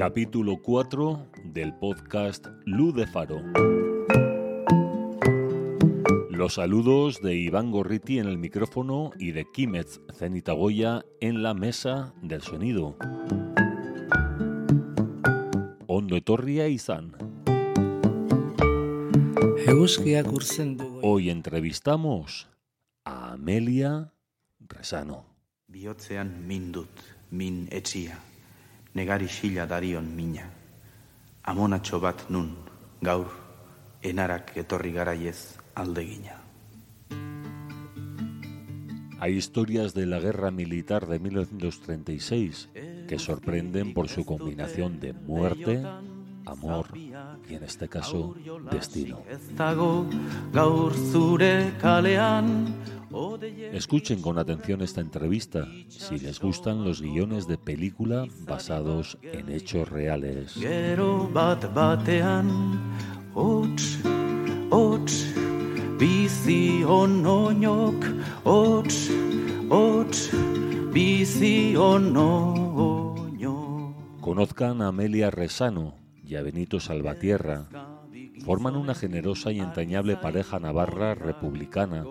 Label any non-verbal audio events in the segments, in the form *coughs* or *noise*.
Capítulo 4 del podcast Luz de Faro. Los saludos de Iván Gorriti en el micrófono y de Kimetz Zenitagoya en la mesa del sonido. Ondo etorria izan. Hoy entrevistamos a Amelia Resano. Bihotzean min dut, min etxia, negari xila darion mina. Amonatxo bat nun, gaur, enarak etorri garaiez aldegina. Hay historias de la guerra militar de 1936 que sorprenden por su combinación de muerte, amor y en este caso destino. Escuchen con atención esta entrevista si les gustan los guiones de película basados en hechos reales. Conozcan a Amelia Resano y a Benito Salvatierra. Forman una generosa y entrañable pareja navarra republicana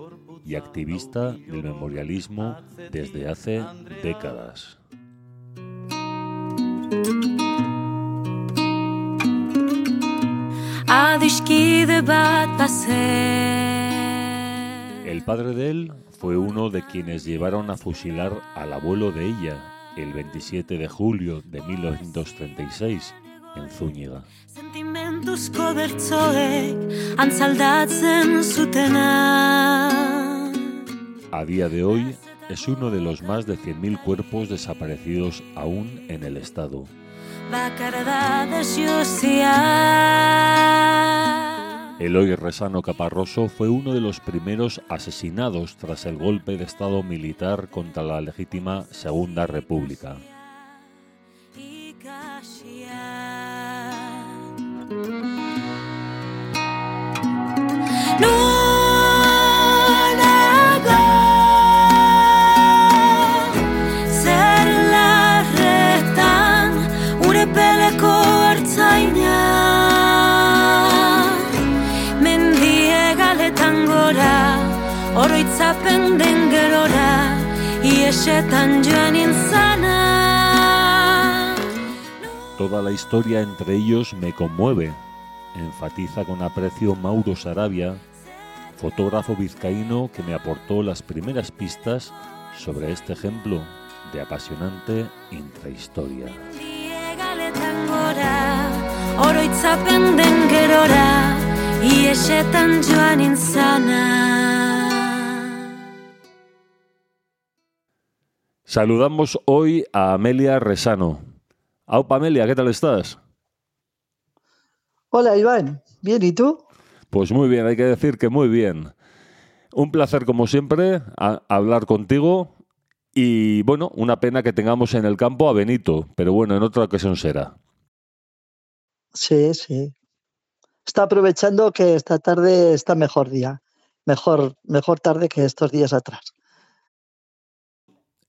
y activista del memorialismo desde hace décadas. El padre de él fue uno de quienes llevaron a fusilar al abuelo de ella el 27 de julio de 1936 en Zúñiga. A día de hoy es uno de los más de 100.000 cuerpos desaparecidos aún en el estado. Eloy Resano Caparroso fue uno de los primeros asesinados tras el golpe de Estado militar contra la legítima Segunda República. ikasia Inzana Toda la historia entre ellos me conmueve, enfatiza con aprecio Mauro Sarabia, fotógrafo vizcaíno que me aportó las primeras pistas sobre este ejemplo de apasionante intrahistoria. Diegaletan gora, oroitzapen den gerora, iesetan joan inzana. Saludamos hoy a Amelia Resano. Aupa Amelia, ¿qué tal estás? Hola Iván, bien, ¿y tú? Pues muy bien, hay que decir que muy bien. Un placer como siempre a- hablar contigo y bueno, una pena que tengamos en el campo a Benito, pero bueno, en otra ocasión será. Sí, sí. Está aprovechando que esta tarde está mejor día, mejor, mejor tarde que estos días atrás.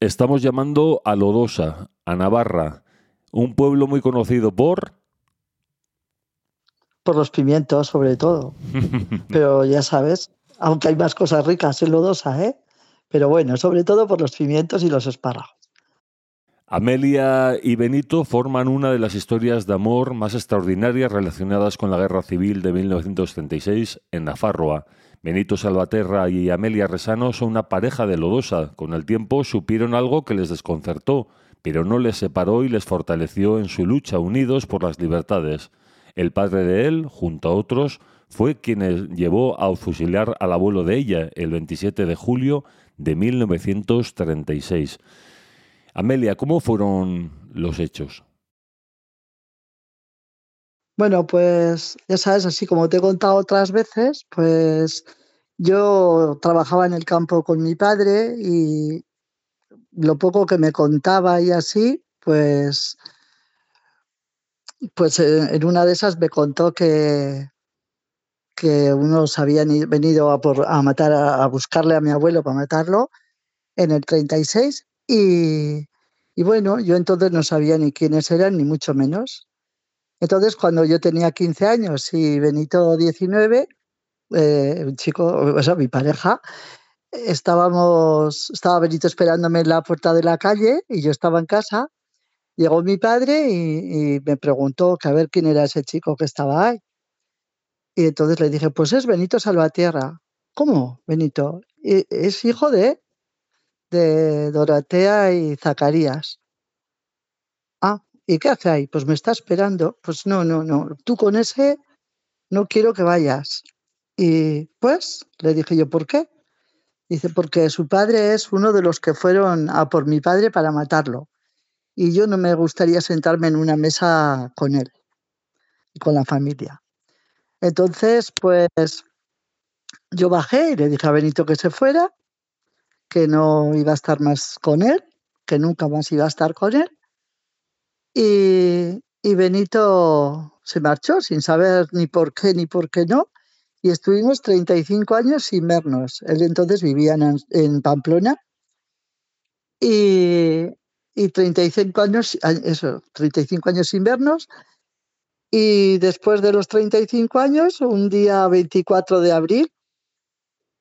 Estamos llamando a Lodosa, a Navarra, un pueblo muy conocido por... Por los pimientos, sobre todo. *laughs* Pero ya sabes, aunque hay más cosas ricas en Lodosa, ¿eh? Pero bueno, sobre todo por los pimientos y los espárragos. Amelia y Benito forman una de las historias de amor más extraordinarias relacionadas con la Guerra Civil de 1936 en Nafarroa. Benito Salvaterra y Amelia Resano son una pareja de lodosa. Con el tiempo supieron algo que les desconcertó, pero no les separó y les fortaleció en su lucha unidos por las libertades. El padre de él, junto a otros, fue quien llevó a fusilar al abuelo de ella el 27 de julio de 1936. Amelia, ¿cómo fueron los hechos? Bueno, pues ya sabes, así como te he contado otras veces, pues yo trabajaba en el campo con mi padre y lo poco que me contaba y así, pues, pues eh, en una de esas me contó que, que unos habían venido a, por, a matar, a buscarle a mi abuelo para matarlo en el 36 y, y bueno, yo entonces no sabía ni quiénes eran, ni mucho menos. Entonces, cuando yo tenía 15 años y Benito 19, eh, un chico, o sea, mi pareja, estábamos, estaba Benito esperándome en la puerta de la calle y yo estaba en casa. Llegó mi padre y, me preguntó a ver quién era ese chico que estaba ahí. Y entonces le dije, pues es Benito Salvatierra. ¿Cómo, Benito? es hijo de, de Dorotea y Zacarías. ¿Y qué hace ahí? Pues me está esperando. Pues no, no, no. Tú con ese no quiero que vayas. Y pues le dije yo, ¿por qué? Dice, porque su padre es uno de los que fueron a por mi padre para matarlo. Y yo no me gustaría sentarme en una mesa con él y con la familia. Entonces, pues yo bajé y le dije a Benito que se fuera, que no iba a estar más con él, que nunca más iba a estar con él. Y, Benito se marchó sin saber ni por qué ni por qué no y estuvimos 35 años sin vernos. Él entonces vivía en, Pamplona y, y 35 años, eso, 35 años sin vernos. Y después de los 35 años, un día 24 de abril,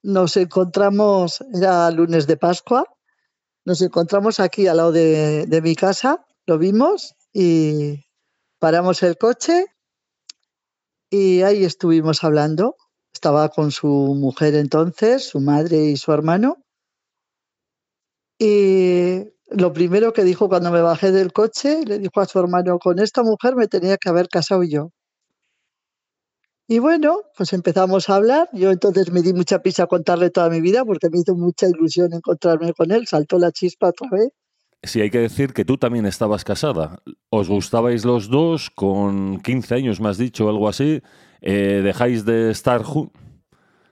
nos encontramos, era lunes de Pascua, nos encontramos aquí al lado de mi casa, lo vimos y paramos el coche y ahí estuvimos hablando estaba con su mujer entonces, su madre y su hermano. Y lo primero que dijo cuando me bajé del coche, le dijo a su hermano, con esta mujer me tenía que haber casado yo. Y bueno, pues empezamos a hablar. Yo entonces me di mucha pisa a contarle toda mi vida porque me hizo mucha ilusión encontrarme con él. Saltó la chispa otra vez. Sí, hay que decir que tú también estabas casada. Os gustabais los dos con 15 años, me has dicho, algo así. Eh, dejáis, de estar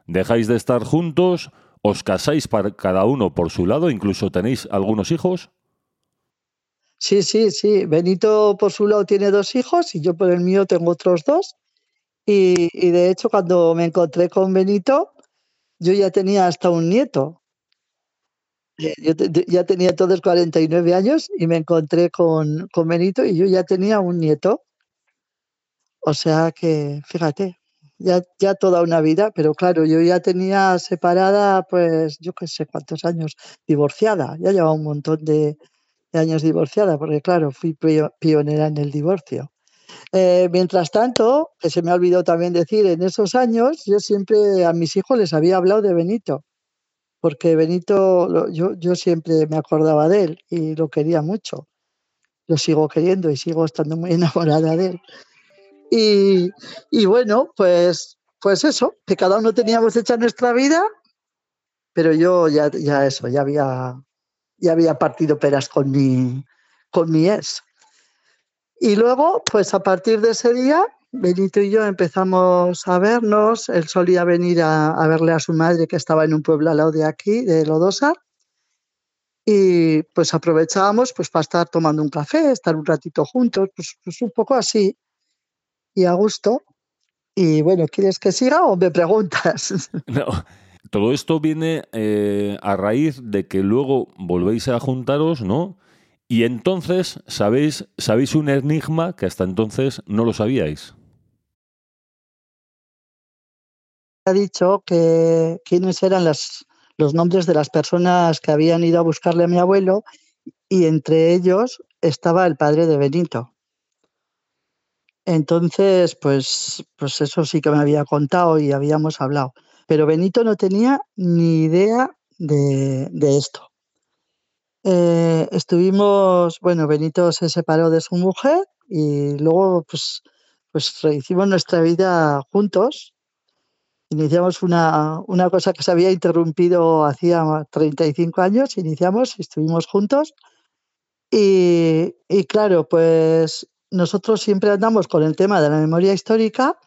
dejáis de estar juntos, os casáis para cada uno por su lado, incluso tenéis algunos hijos. Sí, sí, sí. Benito por su lado tiene dos hijos y yo por el mío tengo otros dos. Y, y de hecho cuando me encontré con Benito, yo ya tenía hasta un nieto. Eh, yo ya tenía entonces 49 años y me encontré con, con Benito y yo ya tenía un nieto. O sea que, fíjate, ya, ya toda una vida, pero claro, yo ya tenía separada, pues yo qué sé cuántos años, divorciada, ya llevaba un montón de, años divorciada, porque claro, fui pionera en el divorcio. Eh, mientras tanto, que se me ha olvidado también decir, en esos años yo siempre a mis hijos les había hablado de Benito, porque Benito, yo, yo siempre me acordaba de él y lo quería mucho. Lo sigo queriendo y sigo estando muy *laughs* enamorada de él. Y, bueno, pues, pues eso, que cada uno teníamos hecha nuestra vida, pero yo ya, ya eso, ya había, ya había partido peras con mi, con mi ex. Y luego, pues a partir de ese día, Benito y yo empezamos a vernos. Él solía venir a, verle a su madre que estaba en un pueblo al lado de aquí, de Lodosa. Y pues aprovechábamos pues, para estar tomando un café, estar un ratito juntos, pues, pues un poco así y a gusto. Y bueno, ¿quieres que siga o me preguntas? *laughs* No, todo esto viene eh, a raíz de que luego volvéis a juntaros, ¿no? Y entonces sabéis, sabéis un enigma que hasta entonces no lo sabíais. Ha dicho que quiénes eran las, los nombres de las personas que habían ido a buscarle a mi abuelo y entre ellos estaba el padre de Benito. Entonces, pues, pues eso sí que me había contado y habíamos hablado. Pero Benito no tenía ni idea de, esto. Eh, estuvimos, bueno, Benito se separó de su mujer y luego pues, pues hicimos nuestra vida juntos. Iniciamos una, una cosa que se había interrumpido hacía 35 años, iniciamos y estuvimos juntos. Y, y claro, pues nosotros siempre andamos con el tema de la memoria histórica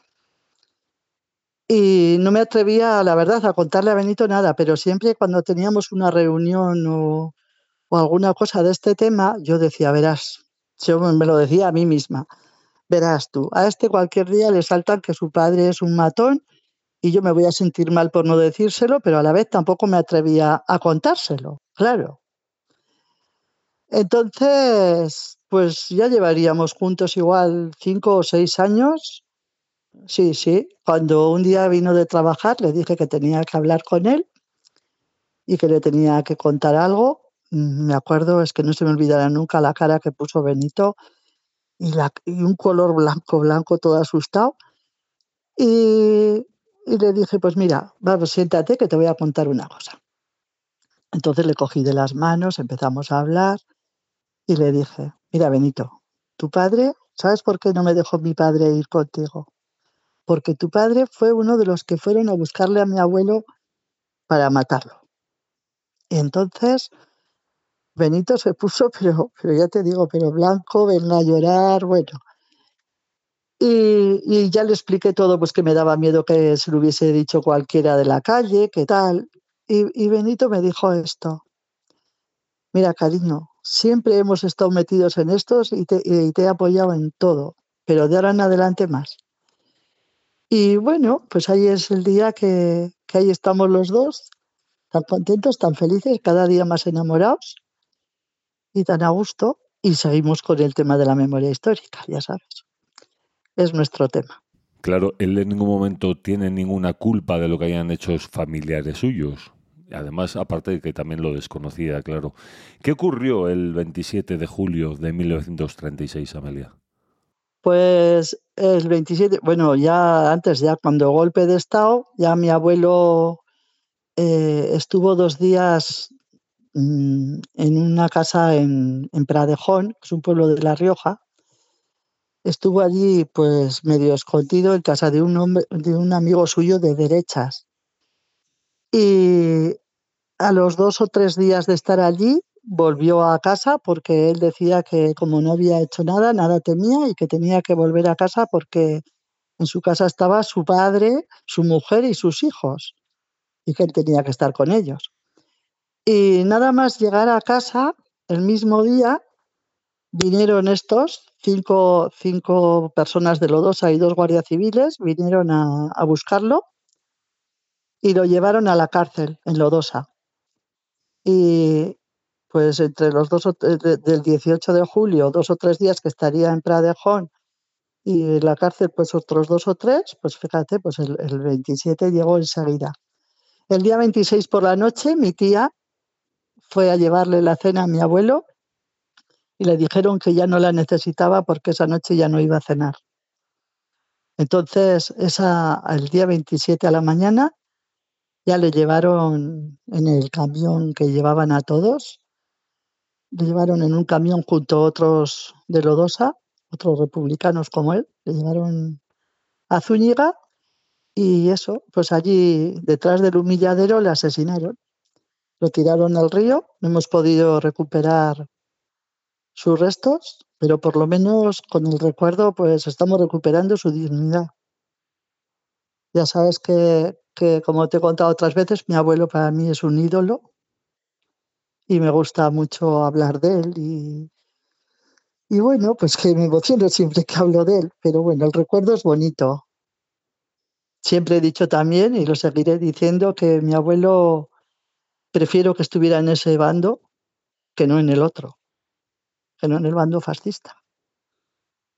y no me atrevía, la verdad, a contarle a Benito nada, pero siempre cuando teníamos una reunión o, alguna cosa de este tema, yo decía, verás, yo me lo decía a mí misma, verás tú, a este cualquier día le saltan que su padre es un matón y yo me voy a sentir mal por no decírselo, pero a la vez tampoco me atrevía a contárselo, claro. Entonces, pues ya llevaríamos juntos igual cinco o seis años. Sí, sí. Cuando un día vino de trabajar, le dije que tenía que hablar con él y que le tenía que contar algo. Mm, me acuerdo, es que no se me olvidará nunca la cara que puso Benito y, un color blanco, blanco, todo asustado. Y, y le dije, pues mira, vamos, siéntate que te voy a contar una cosa. Entonces le cogí de las manos, empezamos a hablar y le dije, mira Benito, tu padre, ¿sabes por qué no me dejó mi padre ir contigo? Porque tu padre fue uno de los que fueron a buscarle a mi abuelo para matarlo. Y entonces Benito se puso, *laughs* pero, pero ya te digo, pero blanco, venga a llorar, bueno. Y, ya le expliqué todo, pues que me daba miedo que se lo hubiese dicho cualquiera de la calle, qué tal. Y, Benito me dijo esto, mira cariño, siempre hemos estado metidos en estos y te, y te he apoyado en todo, pero de ahora en adelante más. Y bueno, pues ahí es el día que, que ahí estamos los dos, tan contentos, tan felices, cada día más enamorados y tan a gusto. Y seguimos con el tema de la memoria histórica, ya sabes. Es nuestro tema. Claro, él en ningún momento tiene ninguna culpa de lo que hayan hecho familiares suyos. Además, aparte de que también lo desconocía, claro. ¿Qué ocurrió el 27 de julio de 1936, Amelia? Pues el 27, bueno, ya antes, ya cuando golpe de Estado, ya mi abuelo eh, estuvo dos días en una casa en, en Pradejón, que es un pueblo de La Rioja. Estuvo allí, pues, medio escondido en casa de un, hombre, de un amigo suyo de derechas. Y a los dos o tres días de estar allí, volvió a casa porque él decía que como no había hecho nada, nada temía y que tenía que volver a casa porque en su casa estaba su padre, su mujer y sus hijos y que él tenía que estar con ellos. Y nada más llegar a casa, el mismo día, vinieron estos, cinco, cinco personas de Lodosa y dos guardias civiles, vinieron a, a buscarlo y lo llevaron a la cárcel en Lodosa. Y pues entre los dos, de, del 18 de julio, dos o tres días que estaría en Pradejón y la cárcel, pues otros dos o tres, pues fíjate, pues el, el 27 llegó enseguida. El día 26 por la noche, mi tía fue a llevarle la cena a mi abuelo y le dijeron que ya no la necesitaba porque esa noche ya no iba a cenar. Entonces, esa, el día 27 a la mañana, ya le llevaron en el camión que llevaban a todos, le llevaron en un camión junto a otros de Lodosa, otros republicanos como él, le llevaron a Zúñiga y eso, pues allí detrás del humilladero le asesinaron. Lo tiraron al río, no hemos podido recuperar sus restos, pero por lo menos con el recuerdo pues estamos recuperando su dignidad. Ya sabes que, que, como te he contado otras veces, mi abuelo para mí es un ídolo y me gusta mucho hablar de él y, y bueno, pues que me emociono siempre que hablo de él, pero bueno, el recuerdo es bonito. Siempre he dicho también, y lo seguiré diciendo, que mi abuelo prefiero que estuviera en ese bando que no en el otro, que no en el bando fascista.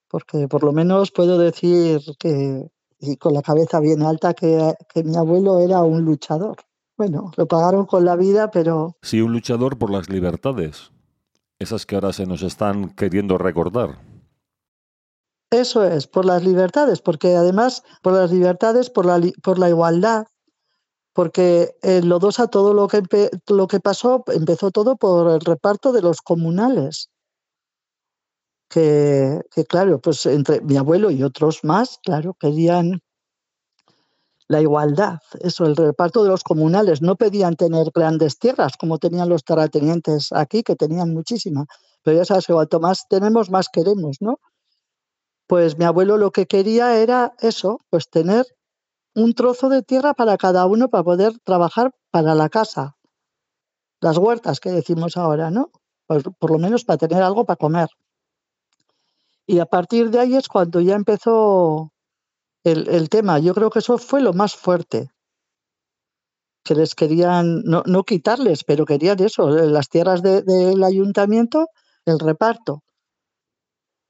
Porque por lo menos puedo decir que, y con la cabeza bien alta, que, que mi abuelo era un luchador. Bueno, lo pagaron con la vida, pero... Sí, un luchador por las libertades, esas que ahora se nos están queriendo recordar. Eso es, por las libertades, porque además, por las libertades, por la, por la igualdad, porque en Lodosa todo lo que, lo que pasó empezó todo por el reparto de los comunales. Que, que, claro, pues entre mi abuelo y otros más, claro, querían la igualdad, eso, el reparto de los comunales. No pedían tener grandes tierras como tenían los terratenientes aquí, que tenían muchísima. Pero ya sabes, cuanto más tenemos, más queremos, ¿no? Pues mi abuelo lo que quería era eso, pues tener un trozo de tierra para cada uno para poder trabajar para la casa. Las huertas que decimos ahora, ¿no? Pues por lo menos para tener algo para comer. Y a partir de ahí es cuando ya empezó el, el tema. Yo creo que eso fue lo más fuerte. que les querían, no, no quitarles, pero querían eso, las tierras del ayuntamiento, el reparto.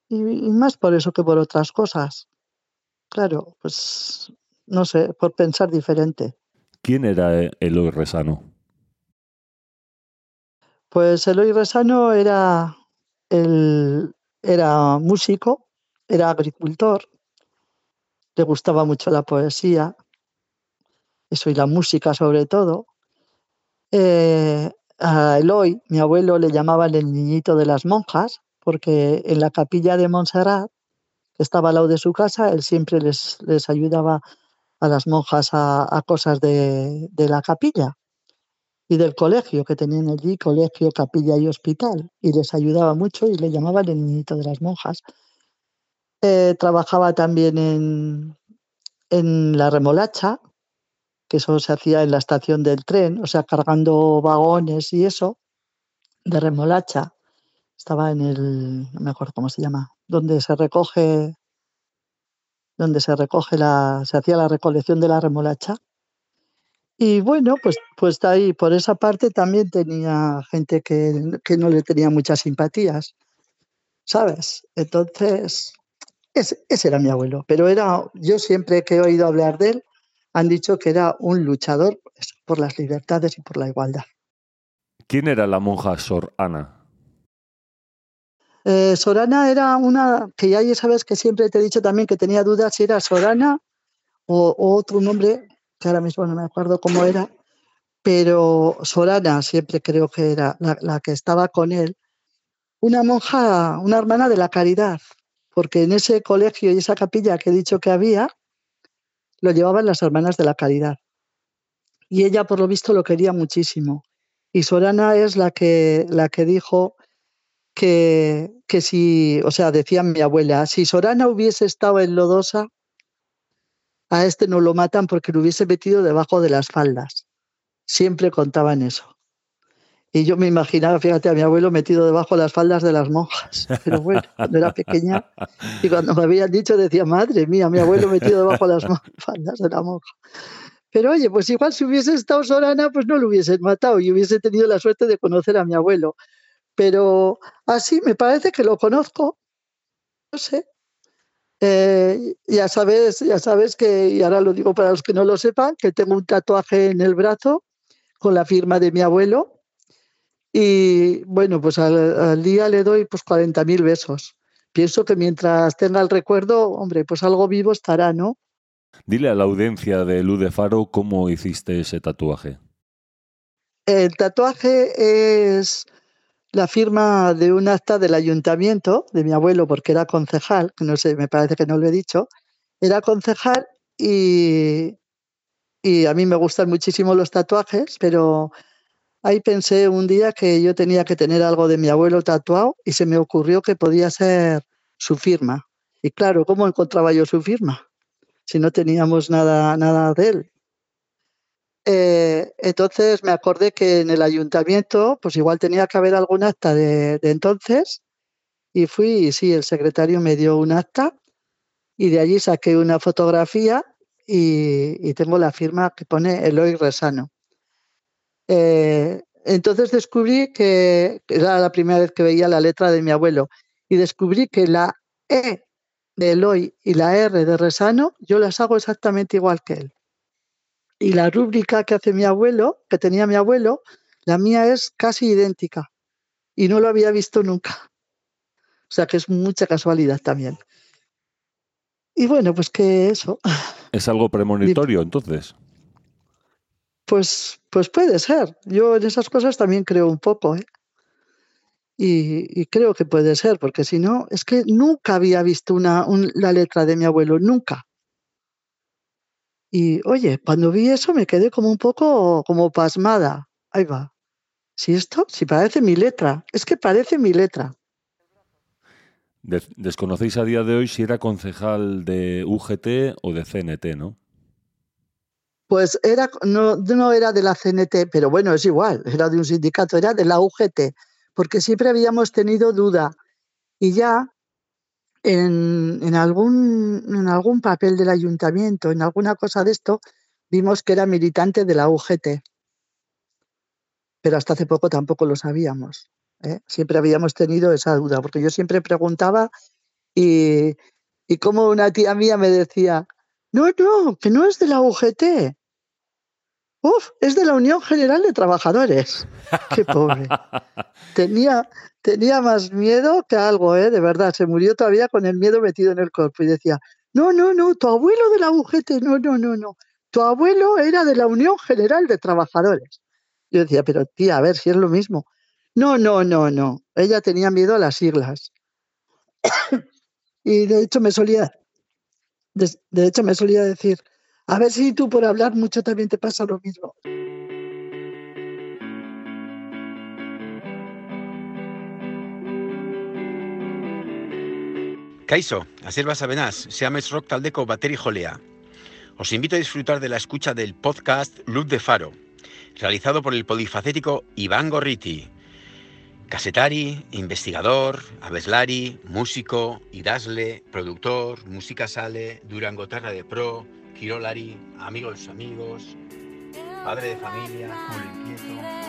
Y, y, más por eso que por otras cosas. Claro, pues no sé, por pensar diferente. ¿Quién era Eloy Resano? Pues Eloy Resano era, el, era músico, era agricultor, le gustaba mucho la poesía, eso y la música sobre todo. Eh, a Eloy, mi abuelo, le llamaban el niñito de las monjas, porque en la capilla de Montserrat, que estaba al lado de su casa, él siempre les, les ayudaba a las monjas a, cosas de, de, la capilla y del colegio que tenían allí, colegio, capilla y hospital, y les ayudaba mucho y le llamaban el niñito de las monjas. Eh, trabajaba también en, en la remolacha, que eso se hacía en la estación del tren, o sea, cargando vagones y eso, de remolacha. Estaba en el, no me acuerdo cómo se llama, donde se recoge, donde se recoge la, se hacía la recolección de la remolacha. Y bueno, pues, pues ahí, por esa parte también tenía gente que, que no le tenía muchas simpatías, ¿sabes? Entonces, ese, ese, era mi abuelo, pero era, yo siempre que he oído hablar de él, han dicho que era un luchador por las libertades y por la igualdad. ¿Quién era la monja Sor Ana? Eh, Sorana era una que ya sabes que siempre te he dicho también que tenía dudas si era Sorana o, otro nombre, que ahora mismo no me acuerdo cómo era, pero Sorana siempre creo que era la, la que estaba con él, una monja, una hermana de la caridad, porque en ese colegio y esa capilla que he dicho que había, lo llevaban las hermanas de la caridad. Y ella, por lo visto, lo quería muchísimo. Y Sorana es la que, la que dijo que, que si, o sea, decía mi abuela, si Sorana hubiese estado en Lodosa, a este no lo matan porque lo hubiese metido debajo de las faldas. Siempre contaban eso. Y yo me imaginaba, fíjate, a mi abuelo metido debajo de las faldas de las monjas. *laughs* Pero bueno, cuando era pequeña, y cuando me habían dicho, decía, madre mía, mi abuelo metido debajo de las *laughs* faldas de la monja. Pero oye, pues igual si hubiese estado Sorana, pues no lo hubiesen matado y hubiese tenido la suerte de conocer a mi abuelo. Pero así me parece que lo conozco. No sé. Eh, ya sabes, ya sabes que, y ahora lo digo para los que no lo sepan, que tengo un tatuaje en el brazo con la firma de mi abuelo, y bueno, pues al, al día le doy pues 40.000 besos. Pienso que mientras tenga el recuerdo, hombre, pues algo vivo estará, ¿no? Dile a la audiencia de Luz de Faro cómo hiciste ese tatuaje. El tatuaje es la firma de un acta del ayuntamiento de mi abuelo, porque era concejal, no sé, me parece que no lo he dicho, era concejal y, y a mí me gustan muchísimo los tatuajes, pero Ahí pensé un día que yo tenía que tener algo de mi abuelo tatuado y se me ocurrió que podía ser su firma. Y claro, ¿cómo encontraba yo su firma? Si no teníamos nada, nada de él. Eh, entonces me acordé que en el ayuntamiento, pues igual tenía que haber algún acta de, entonces. Y fui, y sí, el secretario me dio un acta y de allí saqué una fotografía y, y tengo la firma que pone Eloy Resano. Eh, entonces descubrí que era la primera vez que veía la letra de mi abuelo y descubrí que la E de Eloy y la R de Resano yo las hago exactamente igual que él. Y la rúbrica que hace mi abuelo, que tenía mi abuelo, la mía es casi idéntica y no lo había visto nunca. O sea que es mucha casualidad también. Y bueno, pues que eso. ¿Es algo premonitorio entonces? Pues, pues puede ser. Yo en esas cosas también creo un poco, ¿eh? Y, y, creo que puede ser, porque si no, es que nunca había visto una, un, la letra de mi abuelo, nunca. Y oye, cuando vi eso me quedé como un poco como pasmada. Ahí va. Si esto, si parece mi letra, es que parece mi letra. Desconocéis a día de hoy si era concejal de UGT o de CNT, ¿no? Pues era, no, no era de la CNT, pero bueno, es igual, era de un sindicato, era de la UGT, porque siempre habíamos tenido duda. Y ya en, en, algún, en algún papel del ayuntamiento, en alguna cosa de esto, vimos que era militante de la UGT. pero hasta hace poco tampoco lo sabíamos. ¿eh? Siempre habíamos tenido esa duda, porque yo siempre preguntaba y, y como una tía mía me decía, no, no, que no es de la UGT. Uf, es de la Unión General de Trabajadores. Qué pobre. *laughs* Tenía, tenía más miedo que algo, ¿eh? De verdad, se murió todavía con el miedo metido en el cuerpo y decía, no, no, no, tu abuelo de la UGT, no, no, no, no. Tu abuelo era de la Unión General de Trabajadores. Yo decía, pero tía, a ver si es lo mismo. No, no, no, no. Ella tenía miedo a las siglas. *coughs* y de hecho me solía, de, de hecho me solía decir, a ver si tú por hablar mucho también te pasa lo mismo. Kaiso, Aselva Sabenás, Seames Rock Taldeco Bateri Jolea. Os invito a disfrutar de la escucha del podcast Luz de Faro, realizado por el polifacético Iván Gorriti, casetari, investigador, abeslari, músico, idasle, productor, música sale, Durango Terra de Pro, Kirolari, amigo de amigos, padre de familia, culo inquieto.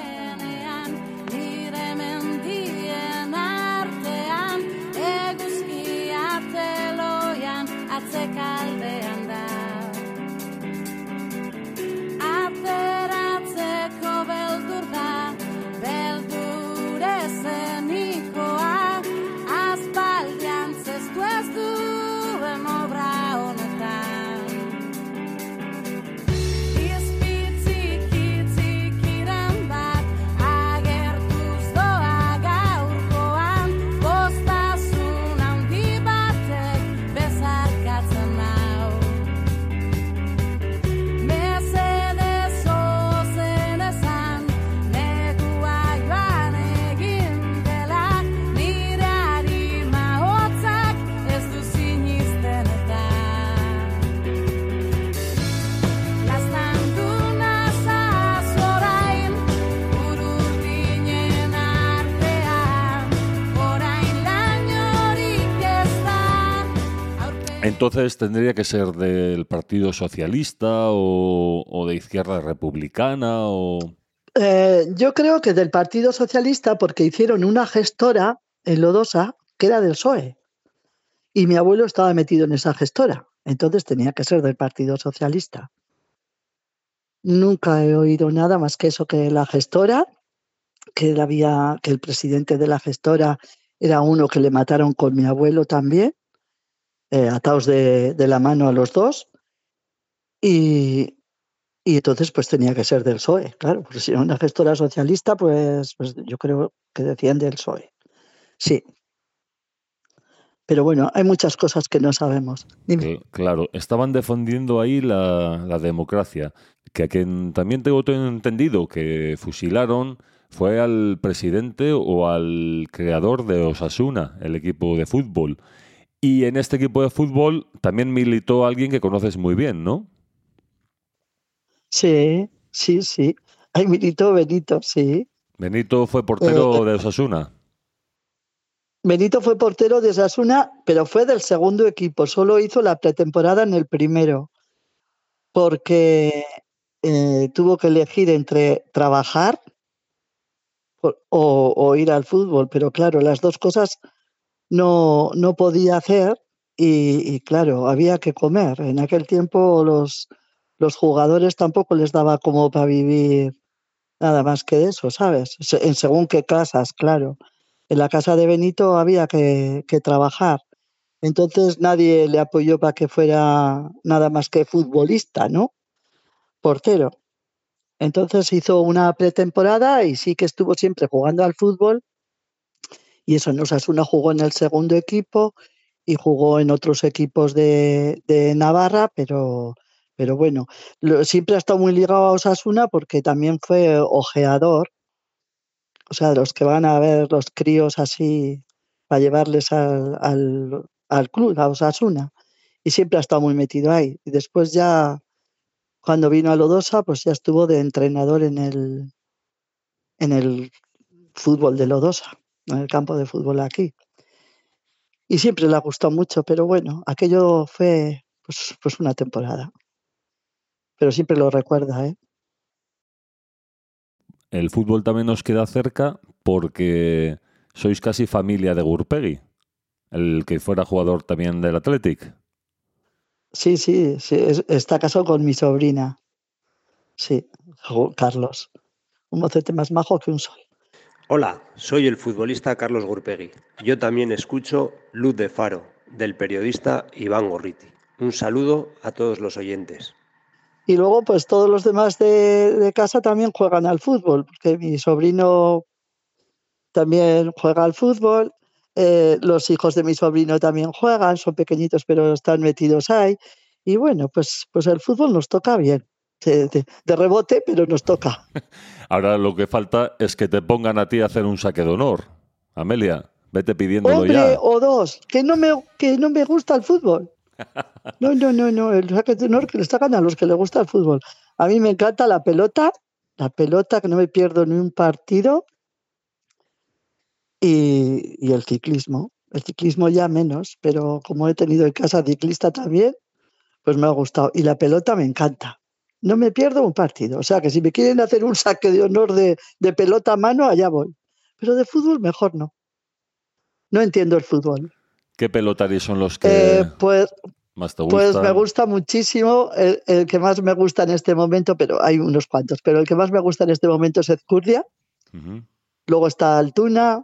Entonces tendría que ser del Partido Socialista o, de Izquierda Republicana o... Eh, yo creo que del Partido Socialista, porque hicieron una gestora en Lodosa que era del PSOE. Y mi abuelo estaba metido en esa gestora. Entonces tenía que ser del Partido Socialista. Nunca he oído nada más que eso, que la gestora, que, había, que el presidente de la gestora era uno que le mataron con mi abuelo también, eh, atados de, la mano a los dos. Y, y entonces pues tenía que ser del PSOE, claro, porque si era una gestora socialista, pues, pues yo creo que decían del PSOE. Sí. Pero bueno, hay muchas cosas que no sabemos. Cl- Claro, estaban defendiendo ahí la, la democracia, que a quien también tengo entendido que fusilaron fue al presidente o al creador de Osasuna, el equipo de fútbol. Y en este equipo de fútbol también militó alguien que conoces muy bien, ¿no? Sí, sí, sí. Ay, Benito, Benito, sí. Benito fue portero Eh, de Osasuna. Benito fue portero de Osasuna, pero fue del segundo equipo. Solo hizo la pretemporada en el primero, porque eh, tuvo que elegir entre trabajar o, o ir al fútbol. Pero claro, las dos cosas no, no podía hacer y, claro, había que comer. En aquel tiempo los, los jugadores tampoco les daba como para vivir nada más que eso, ¿sabes? En según qué casas, claro. En la casa de Benito había que, que trabajar. Entonces nadie le apoyó para que fuera nada más que futbolista, ¿no? Portero. Entonces hizo una pretemporada y sí que estuvo siempre jugando al fútbol. Y eso, en Osasuna jugó en el segundo equipo y jugó en otros equipos de, Navarra, pero, pero bueno, siempre ha estado muy ligado a Osasuna porque también fue ojeador, o sea, los que van a ver los críos así para llevarles al, al, al club, a Osasuna. Y siempre ha estado muy metido ahí. Y después ya, cuando vino a Lodosa, pues ya estuvo de entrenador en el, en el fútbol de Lodosa, en el campo de fútbol aquí. Y siempre le ha gustado mucho, pero bueno, aquello fue pues, pues una temporada. Pero siempre lo recuerda, ¿eh? el fútbol también nos queda cerca porque sois casi familia de Gurpegui, el que fuera jugador también del Athletic. Sí, sí, sí, es- está casado con mi sobrina. Sí, Carlos. Un mocete más majo que un sol. Hola, soy el futbolista Carlos Gurpegui. Yo también escucho Luz de Faro, del periodista Iván Gorriti. Un saludo a todos los oyentes. Y luego, pues todos los demás de, casa también juegan al fútbol, porque mi sobrino también juega al fútbol, eh, los hijos de mi sobrino también juegan, son pequeñitos pero están metidos ahí. Y bueno, pues, pues el fútbol nos toca bien, de, de- de rebote, pero nos toca. Ahora lo que falta es que te pongan a ti a hacer un saque de honor. Amelia, vete pidiéndolo Hombre, ya. o dos, que no, me, que no me gusta el fútbol. No, no, no, no, el saque de honor que les sacan a los que les gusta el fútbol. A mí me encanta la pelota, la pelota que no me pierdo ni un partido y, y el ciclismo. El ciclismo ya menos, pero como he tenido en casa ciclista también, pues me ha gustado. Y la pelota me encanta. No me pierdo un partido. O sea que si me quieren hacer un saque de honor de, de pelota a mano, allá voy. Pero de fútbol mejor no. No entiendo el fútbol. ¿Qué pelotaris son los que Eh, pues, más te gustan? pues me gusta muchísimo, el, el que más me gusta en este momento, pero hay unos cuantos, pero el que más me gusta en este momento es Ezcurdia, luego está Altuna,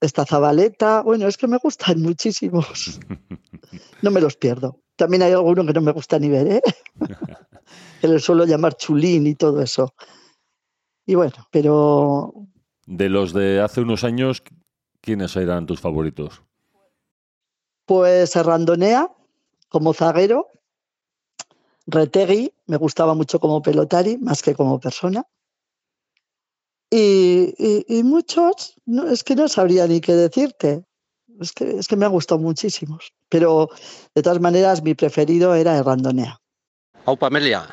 está Zabaleta, bueno, es que me gustan *laughs* muchísimos, *laughs* no me los pierdo. También hay alguno que no me gusta ni ver, ¿eh? *laughs* que le suelo llamar chulín y todo eso. Y bueno, pero De los de hace unos años, ¿quiénes eran tus favoritos? Pues Serrandonea como zaguero, Retegui me gustaba mucho como pelotari, más que como persona. Y, y- y muchos, no, es que no sabría ni qué decirte. Es que, es que me han gustado muchísimos. Pero de todas maneras, mi preferido era Errandonea. Aupa Amelia,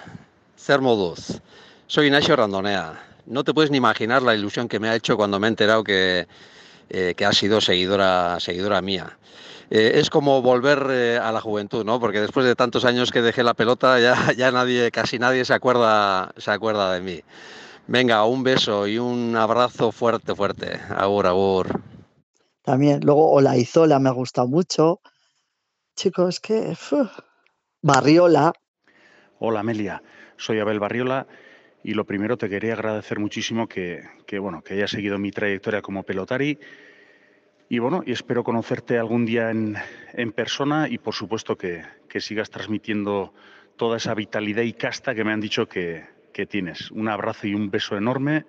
zer moduz. Soy Ignacio Randonea. No te puedes ni imaginar la ilusión que me ha hecho cuando me he enterado que, eh, que has sido seguidora, seguidora mía. Eh, es como volver eh, a la juventud, ¿no? Porque después de tantos años que dejé la pelota, ya, ya nadie, casi nadie se acuerda, se acuerda de mí. Venga, un beso y un abrazo fuerte, fuerte. Agur, agur. También. Luego Olaizola me ha gustado mucho. Chicos, es que... uf. Barriola, Hola Amelia, soy Abel Barriola y lo primero te quería agradecer muchísimo que, que, bueno, que hayas seguido mi trayectoria como pelotari y bueno, y espero conocerte algún día en, en persona y por supuesto que, que sigas transmitiendo toda esa vitalidad y casta que me han dicho que, que tienes. Un abrazo y un beso enorme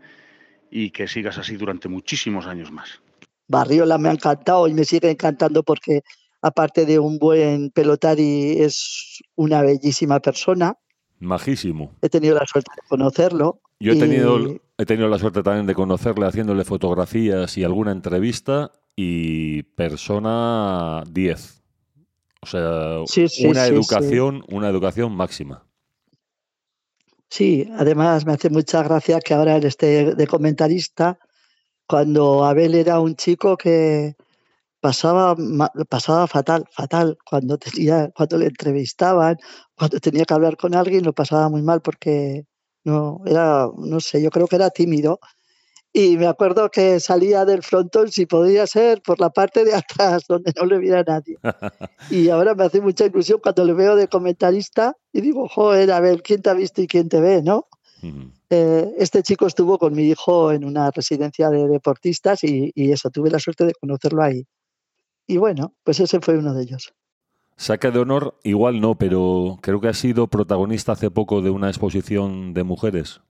y que sigas así durante muchísimos años más. Barriola me ha encantado y me sigue encantando porque aparte de un buen pelotari es una bellísima persona. Majísimo. He tenido la suerte de conocerlo. Yo he y- tenido, he tenido la suerte también de conocerle haciéndole fotografías y alguna entrevista y persona 10. O sea, Sí, sí, una sí, educación, una educación máxima. Sí, además me hace mucha gracia que ahora él esté de comentarista, cuando Abel era un chico que pasaba, pasaba fatal, fatal, cuando tenía, cuando le entrevistaban, cuando tenía que hablar con alguien, lo pasaba muy mal porque no, era, no sé, yo creo que era tímido. Y me acuerdo que salía del frontón, si podía ser, por la parte de *laughs* atrás, donde no le viera nadie. Y ahora me hace mucha ilusión cuando le veo de comentarista y digo, joder, a ver, ¿quién te ha visto y quién te ve, no? Eh, este chico estuvo con mi hijo en una residencia de deportistas y, y eso, tuve la suerte de conocerlo ahí. Y bueno, pues ese fue uno de ellos. Saque de honor, igual no, pero creo que ha sido protagonista hace poco de una exposición de mujeres.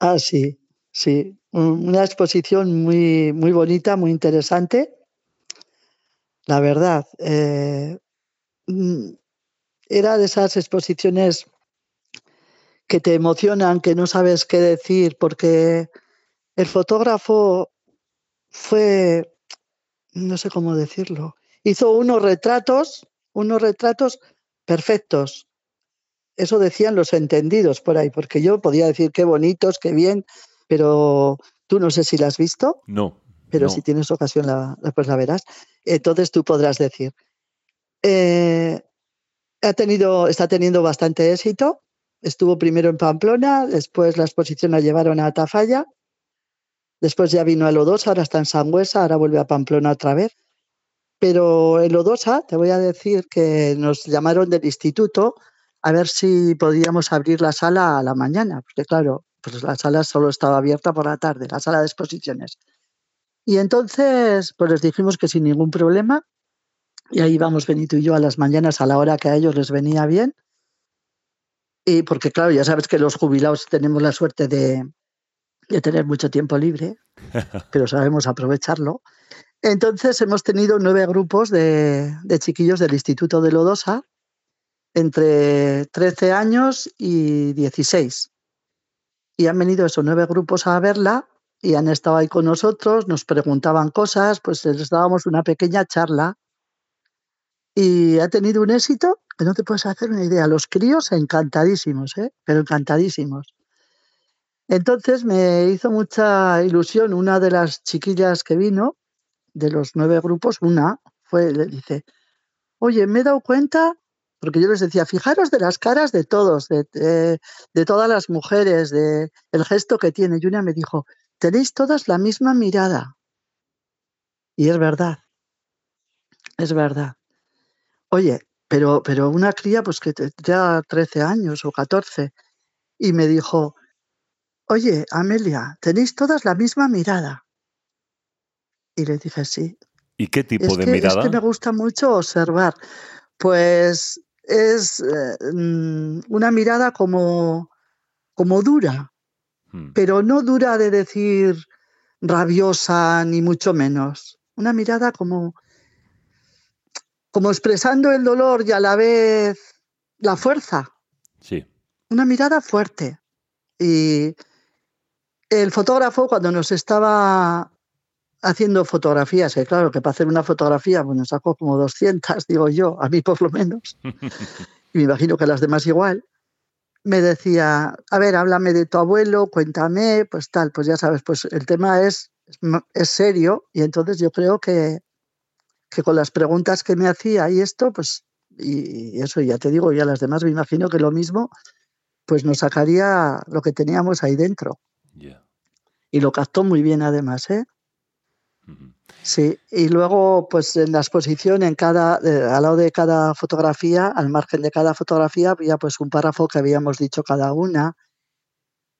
Ah, sí, sí. Un- Una exposición muy, muy bonita, muy interesante. La verdad, eh, mm, era de esas exposiciones que te emocionan, que no sabes qué decir, porque el fotógrafo fue, no sé cómo decirlo, hizo unos retratos, unos retratos perfectos. Eso decían los entendidos por ahí, porque yo podía decir qué bonitos, qué bien, pero tú no sé si la has visto, No. pero no. si tienes ocasión la, la- pues la verás. Entonces tú podrás decir. Eh, ha tenido, está teniendo bastante éxito Estuvo primero en Pamplona, después la exposición la llevaron a Tafalla, después ya vino a Lodosa, ahora está en Sangüesa, ahora vuelve a Pamplona otra vez. Pero en Lodosa, te voy a decir que nos llamaron del instituto a ver si podíamos abrir la sala a la mañana, porque claro, pues la sala solo estaba abierta por la tarde, la sala de exposiciones. Y entonces, pues les dijimos que sin ningún problema, y ahí íbamos Benito y yo a las mañanas a la hora que a ellos les venía bien. Y porque, claro, ya sabes que los jubilados tenemos la suerte de, de tener mucho tiempo libre, *laughs* pero sabemos aprovecharlo. Entonces hemos tenido nueve grupos de, de chiquillos del Instituto de Lodosa, entre 13 años y 16. Y han venido esos nueve grupos a verla y han estado ahí con nosotros, nos preguntaban cosas, pues les dábamos una pequeña charla y ha tenido un éxito que no te puedes hacer una idea. Los críos encantadísimos, ¿eh? pero encantadísimos. Entonces me hizo mucha ilusión una de las chiquillas que vino, de los nueve grupos, una fue, le dice, oye, me he dado cuenta, porque yo les decía, fijaros de las caras de todos, de, todas las mujeres, de el gesto que tiene. Y una me dijo, tenéis todas la misma mirada. Y es verdad, es verdad. Oye, pero, pero una cría, pues que tendría 13 años o 14, y me dijo, oye, Amelia, tenéis todas la misma mirada. Y le dije, sí. ¿Y qué tipo Es de que, es mirada? que me gusta mucho observar. Pues es eh, mm, una mirada como, como dura, Mm, pero no dura de decir rabiosa, ni mucho menos. Una mirada como, como expresando el dolor y a la vez la fuerza. Sí. Una mirada fuerte. Y el fotógrafo, cuando nos estaba haciendo fotografías, que claro, que para hacer una fotografía, bueno, sacó como 200, *laughs* digo yo, a mí por lo menos, y *laughs* me imagino que a las demás igual, me decía, a ver, háblame de tu abuelo, cuéntame, pues tal, pues ya sabes, pues el tema es, es serio y entonces yo creo que, que con las preguntas que me hacía y esto, pues, y, y eso ya te digo, y a las demás me imagino que lo mismo, pues nos sacaría lo que teníamos ahí dentro. Y lo captó muy bien además, ¿eh? Sí, y luego, pues en la exposición, en cada, eh, al lado de cada fotografía, al margen de cada fotografía, había pues un párrafo que habíamos dicho cada una.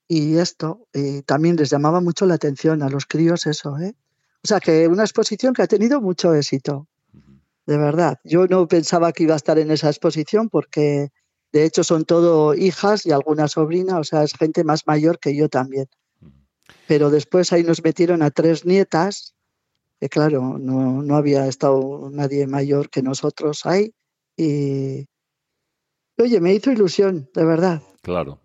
Y esto, y también les llamaba mucho la atención a los críos eso, ¿eh? O sea que una exposición que ha tenido mucho éxito, de verdad. Yo no pensaba que iba a estar en esa exposición porque de hecho son todo hijas y alguna sobrina, o sea, es gente más mayor que yo también. Pero después ahí nos metieron a tres nietas, que claro, no, no había estado nadie mayor que nosotros ahí. Y oye, me hizo ilusión, de verdad. Claro.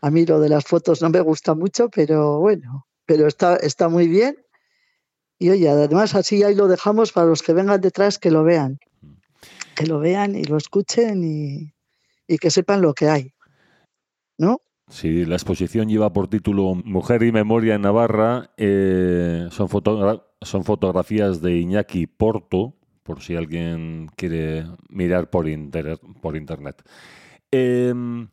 A mí lo de las fotos no me gusta mucho, pero bueno, pero está, está muy bien. Y oye, además así ahí lo dejamos para los que vengan detrás que lo vean. Que lo vean y lo escuchen y, y que sepan lo que hay. ¿No? Sí, la exposición lleva por título Mujer y Memoria en Navarra. eh, son, fotogra- son fotografías de Iñaki Porto, por si alguien quiere mirar por, inter- por internet. Em,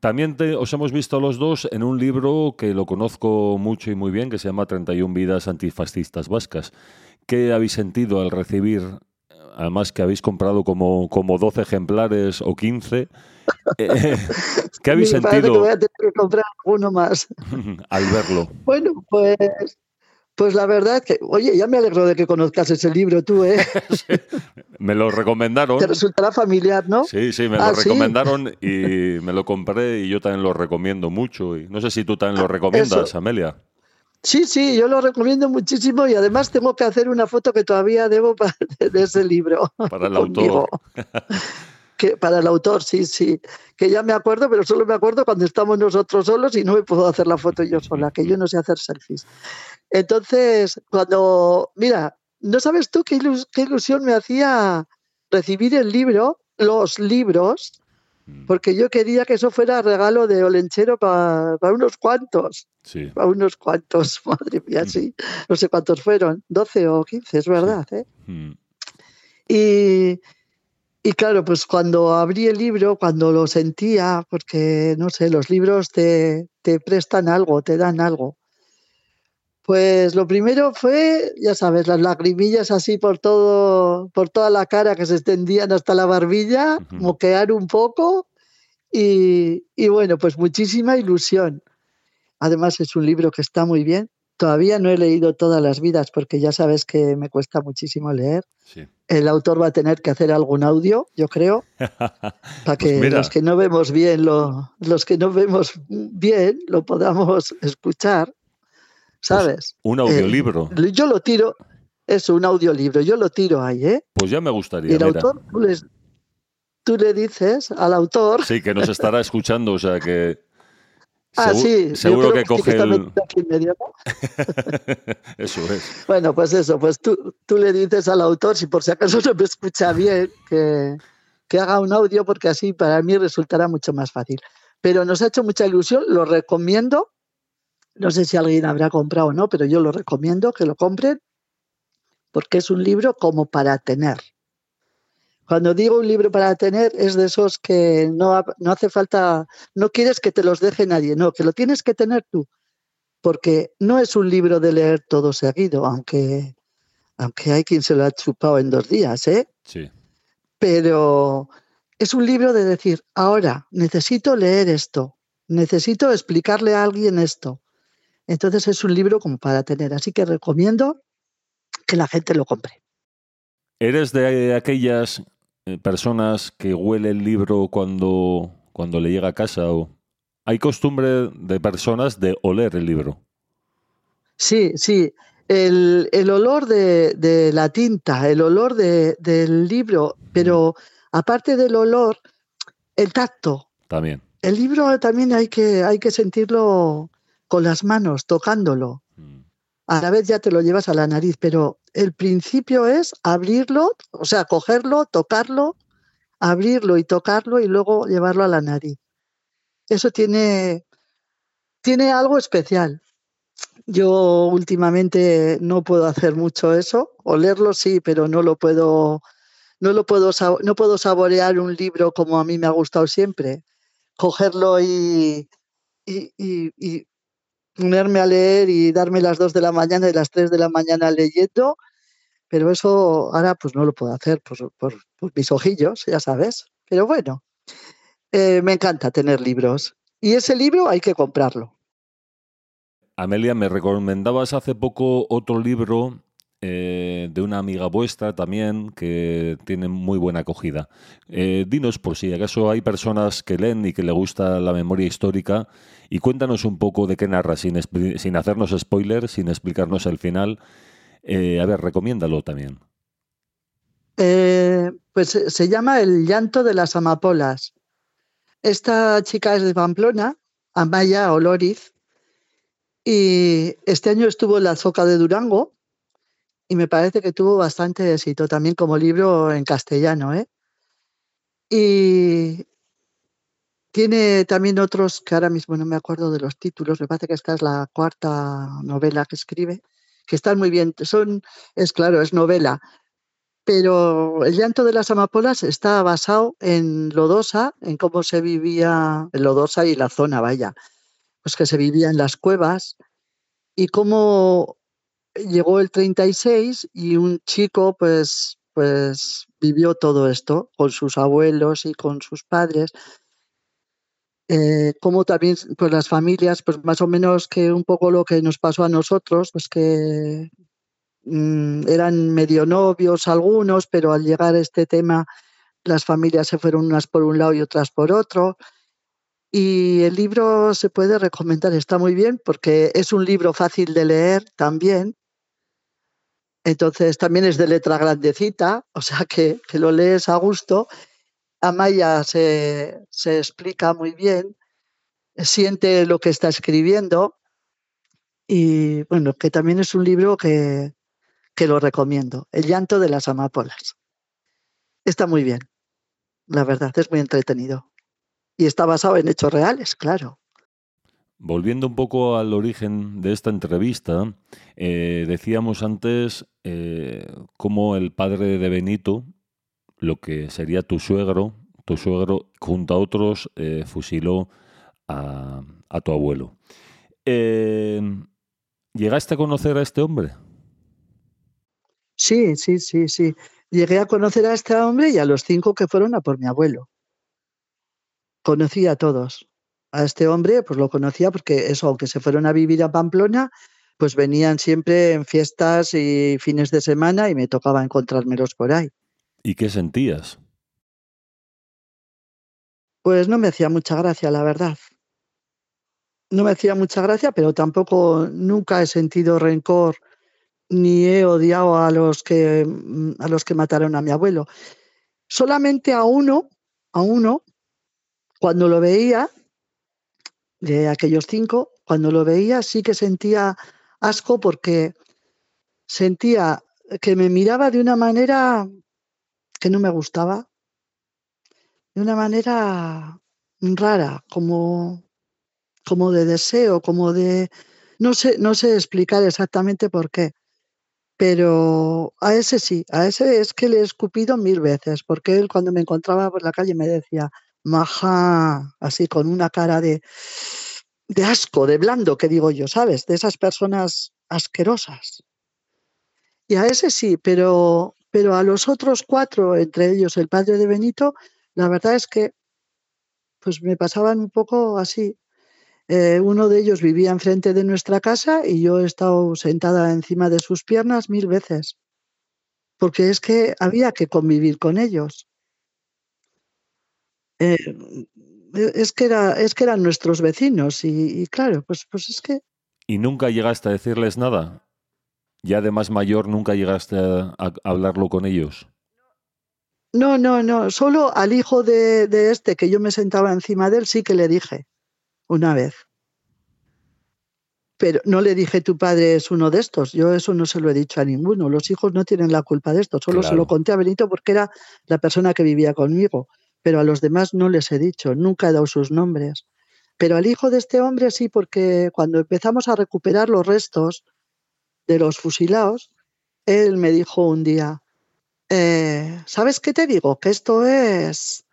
también os hemos visto los dos en un libro que lo conozco mucho y muy bien, que se llama 31 vidas antifascistas vascas. ¿Qué habéis sentido al recibir, además que habéis comprado como, como 12 ejemplares o 15? *laughs* eh, ¿Qué habéis Me parece que sentido voy a tener que comprar alguno más. *laughs* al verlo? Bueno, pues, pues la verdad que, oye, ya me alegro de que conozcas ese libro tú, ¿eh? *laughs* Me lo recomendaron. Te resultará familiar, ¿no? Sí, sí, me lo Ah, ¿sí? recomendaron y me lo compré y yo también lo recomiendo mucho. Y no sé si tú también lo recomiendas, Eso. Amelia. Sí, sí, yo lo recomiendo muchísimo y además tengo que hacer una foto que todavía debo de ese libro. Para el conmigo. autor. Que, para el autor, sí, sí. Que ya me acuerdo, pero solo me acuerdo cuando estamos nosotros solos y no me puedo hacer la foto yo sola, que yo no sé hacer selfies. Entonces, cuando, mira, no sabes tú qué, ilus- qué ilusión me hacía recibir el libro, los libros, Mm, porque yo quería que eso fuera regalo de Olenchero para unos cuantos. Sí. a unos cuantos, *laughs* madre mía, sí, no sé cuántos fueron, 12 o 15, es verdad. ¿eh? Mm, Y, Y claro, pues cuando abrí el libro, cuando lo sentía, porque no sé, los libros te, te prestan algo, te dan algo. Pues lo primero fue, ya sabes, las lagrimillas así por todo, por toda la cara que se extendían hasta la barbilla, moquear un poco y, y bueno, pues muchísima ilusión. Además es un libro que está muy bien. Todavía no he leído todas las vidas porque ya sabes que me cuesta muchísimo leer. Sí. El autor va a tener que hacer algún audio, yo creo, *laughs* para que Pues mira. los que no vemos bien lo, los que no vemos bien lo podamos escuchar, ¿sabes? Un audiolibro. Eh, yo lo tiro, es un audiolibro, yo lo tiro ahí, ¿eh? Pues ya me Y gustaría. el mira. autor, tú, les- tú le dices al autor, Sí, que nos estará escuchando, o sea que. Ah, segu- sí, seguro que sí coge. *laughs* Eso es. Bueno, pues eso, pues tú, tú le dices al autor, si por si acaso no me escucha bien, que, que haga un audio, porque así para mí resultará mucho más fácil. Pero nos ha hecho mucha ilusión, lo recomiendo. No sé si alguien habrá comprado o no, pero yo lo recomiendo que lo compren, porque es un libro como para tener. Cuando digo un libro para tener, es de esos que no, no hace falta, no quieres que te los deje nadie, no, que lo tienes que tener tú porque no es un libro de leer todo seguido, aunque, aunque hay quien se lo ha chupado en dos días, ¿eh? Sí. Pero es un libro de decir, ahora necesito leer esto, necesito explicarle a alguien esto. Entonces es un libro como para tener, así que recomiendo que la gente lo compre. ¿Eres de aquellas personas que huele el libro cuando, cuando le llega a casa? O... Hay costumbre de personas de oler el libro. Sí, sí. El, el olor de, de la tinta, el olor de- del libro, pero aparte del olor, el tacto. También. El libro también hay que, hay que sentirlo con las manos, tocándolo. Mm. A la vez ya te lo llevas a la nariz, pero el principio es abrirlo, o sea, cogerlo, tocarlo, abrirlo y tocarlo y luego llevarlo a la nariz. Eso tiene, tiene algo especial. Yo últimamente no puedo hacer mucho eso, olerlo sí, pero no lo puedo, no lo puedo, no puedo saborear un libro como a mí me ha gustado siempre. Cogerlo y, y, y- y ponerme a leer y darme las 2 de la mañana y las 3 de la mañana leyendo, pero eso ahora pues no lo puedo hacer por, por- mis ojillos, ya sabes. Pero bueno, eh, me encanta tener libros. Y ese libro hay que comprarlo. Amelia, me recomendabas hace poco otro libro eh, de una amiga vuestra también que tiene muy buena acogida. Eh, dinos por si acaso hay personas que leen y que le gusta la memoria histórica y cuéntanos un poco de qué narra, sin, sin hacernos spoilers, sin explicarnos el final. Eh, a ver, recomiéndalo también. Eh, pues se- se llama El llanto de las amapolas. Esta chica es de Pamplona, Amaya Oloriz, y este año estuvo en la Zoca de Durango y me parece que tuvo bastante éxito también como libro en castellano. ¿eh? Y tiene también otros que ahora mismo no me acuerdo de los títulos, me parece que esta es la cuarta novela que escribe, que están muy bien. Son, es claro, es novela, pero el llanto de las amapolas está basado en Lodosa, en cómo se vivía en Lodosa y la zona, vaya, pues que se vivía en las cuevas y cómo llegó el 36 y un chico pues pues vivió todo esto con sus abuelos y con sus padres. Eh, como también pues las familias, pues más o menos que un poco lo que nos pasó a nosotros, pues que mm, eran medio novios algunos, pero al llegar a este tema las familias se fueron unas por un lado y otras por otro. Y el libro se puede recomendar, está muy bien porque es un libro fácil de leer también. Entonces también es de letra grandecita, o sea que, que lo lees a gusto. Amaya se, se explica muy bien, siente lo que está escribiendo y bueno, que también es un libro que, que lo recomiendo. El llanto de las amapolas. Está muy bien, la verdad, es muy entretenido. Y está basado en hechos reales, claro. Volviendo un poco al origen de esta entrevista, eh, decíamos antes eh, cómo el padre de Benito lo que sería tu suegro, tu suegro junto a otros eh, fusiló a, a tu abuelo. Eh, ¿Llegaste a conocer a este hombre? Sí, sí, sí, sí. Llegué a conocer a este hombre y a los cinco que fueron a por mi abuelo. Conocí a todos. A este hombre, pues lo conocía porque eso, aunque se fueron a vivir a Pamplona, pues venían siempre en fiestas y fines de semana y me tocaba encontrármelos por ahí. ¿Y qué sentías? Pues no me hacía mucha gracia, la verdad. No me hacía mucha gracia, pero tampoco nunca he sentido rencor ni he odiado a los que mm, a los que mataron a mi abuelo. Solamente a uno, a uno, cuando lo veía, de aquellos cinco, cuando lo veía sí que sentía asco porque sentía que me miraba de una manera que no me gustaba, de una manera rara, como, como de deseo, como de... No sé, no sé explicar exactamente por qué, pero a ese sí, a ese es que le he escupido mil veces, porque él cuando me encontraba por la calle me decía, maja, así con una cara de, de asco, de blando, que digo yo, ¿sabes? De esas personas asquerosas. Y a ese sí, pero, pero a los otros cuatro, entre ellos el padre de Benito, la verdad es que pues me pasaban un poco así. Eh, uno de ellos vivía enfrente de nuestra casa y yo he estado sentada encima de sus piernas mil veces, porque es que había que convivir con ellos. Eh, es que era, es que eran nuestros vecinos y, y claro, pues, pues es que ¿Y nunca llegaste a decirles nada? Ya de más mayor nunca llegaste a, a hablarlo con ellos. no, no, no, solo al hijo de, de este que yo me sentaba encima de él sí que le dije una vez. Pero no le dije tu padre es uno de estos. Yo eso no se lo he dicho a ninguno. Los hijos no tienen la culpa de esto. Solo se lo conté a Benito porque era la persona que vivía conmigo. Pero a los demás no les he dicho. Nunca he dado sus nombres. Pero al hijo de este hombre sí, porque cuando empezamos a recuperar los restos de los fusilados, él me dijo un día, eh, ¿sabes qué te digo? Que esto es,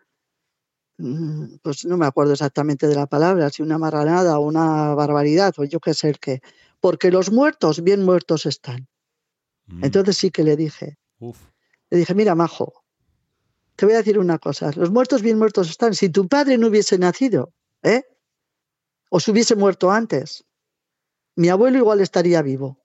mm, pues no me acuerdo exactamente de la palabra, si una marranada o una barbaridad o yo qué sé el qué, porque los muertos bien muertos están. Mm, Entonces sí que le dije, uf. le dije, mira, Majo, te voy a decir una cosa, los muertos bien muertos están. Si tu padre no hubiese nacido, ¿eh? O se hubiese muerto antes, mi abuelo igual estaría vivo.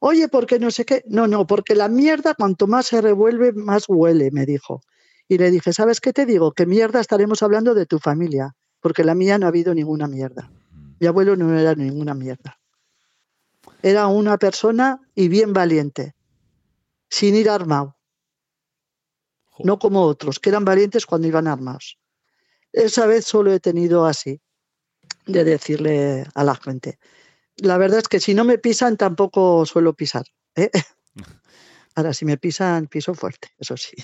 Oye, ¿por qué no sé qué? No, no, porque la mierda cuanto más se revuelve, más huele, me dijo. Y le dije, ¿sabes qué te digo? Que mierda estaremos hablando de tu familia, porque la mía no ha habido ninguna mierda. Mi abuelo no era ninguna mierda. Era una persona y bien valiente, sin ir armado. No como otros, que eran valientes cuando iban armados. Esa vez solo he tenido así, de decirle a la gente. La verdad es que si no me pisan, tampoco suelo pisar. ¿eh? *laughs* Ahora, si me pisan, piso fuerte, eso sí.